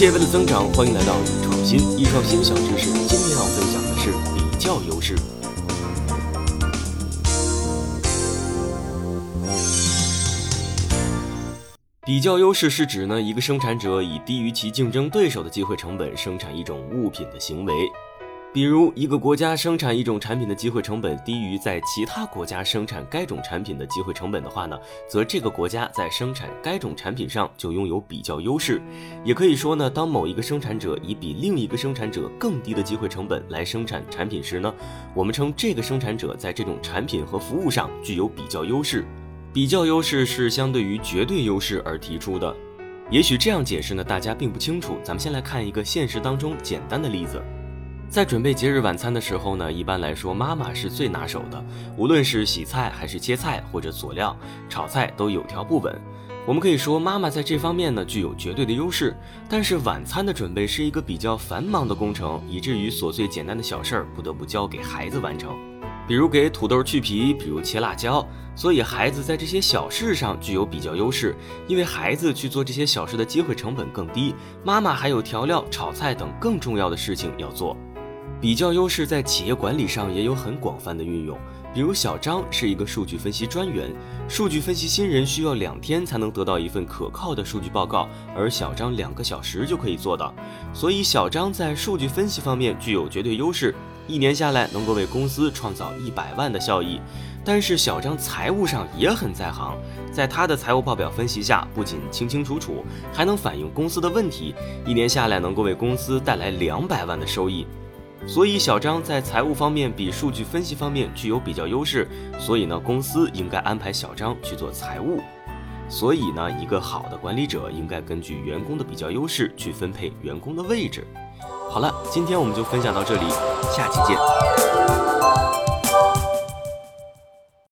谢为了增长，欢迎来到易创新。易创新小知识，今天要分享的是比较优势。比较优势是指呢，一个生产者以低于其竞争对手的机会成本生产一种物品的行为。比如，一个国家生产一种产品的机会成本低于在其他国家生产该种产品的机会成本的话呢，则这个国家在生产该种产品上就拥有比较优势。也可以说呢，当某一个生产者以比另一个生产者更低的机会成本来生产产品时呢，我们称这个生产者在这种产品和服务上具有比较优势。比较优势是相对于绝对优势而提出的。也许这样解释呢，大家并不清楚。咱们先来看一个现实当中简单的例子。在准备节日晚餐的时候呢，一般来说妈妈是最拿手的，无论是洗菜还是切菜或者佐料、炒菜都有条不紊。我们可以说妈妈在这方面呢具有绝对的优势。但是晚餐的准备是一个比较繁忙的工程，以至于琐碎简单的小事儿不得不交给孩子完成，比如给土豆去皮，比如切辣椒。所以孩子在这些小事上具有比较优势，因为孩子去做这些小事的机会成本更低，妈妈还有调料、炒菜等更重要的事情要做。比较优势在企业管理上也有很广泛的运用，比如小张是一个数据分析专员，数据分析新人需要两天才能得到一份可靠的数据报告，而小张两个小时就可以做到，所以小张在数据分析方面具有绝对优势，一年下来能够为公司创造一百万的效益。但是小张财务上也很在行，在他的财务报表分析下，不仅清清楚楚，还能反映公司的问题，一年下来能够为公司带来两百万的收益。所以小张在财务方面比数据分析方面具有比较优势，所以呢，公司应该安排小张去做财务。所以呢，一个好的管理者应该根据员工的比较优势去分配员工的位置。好了，今天我们就分享到这里，下期见。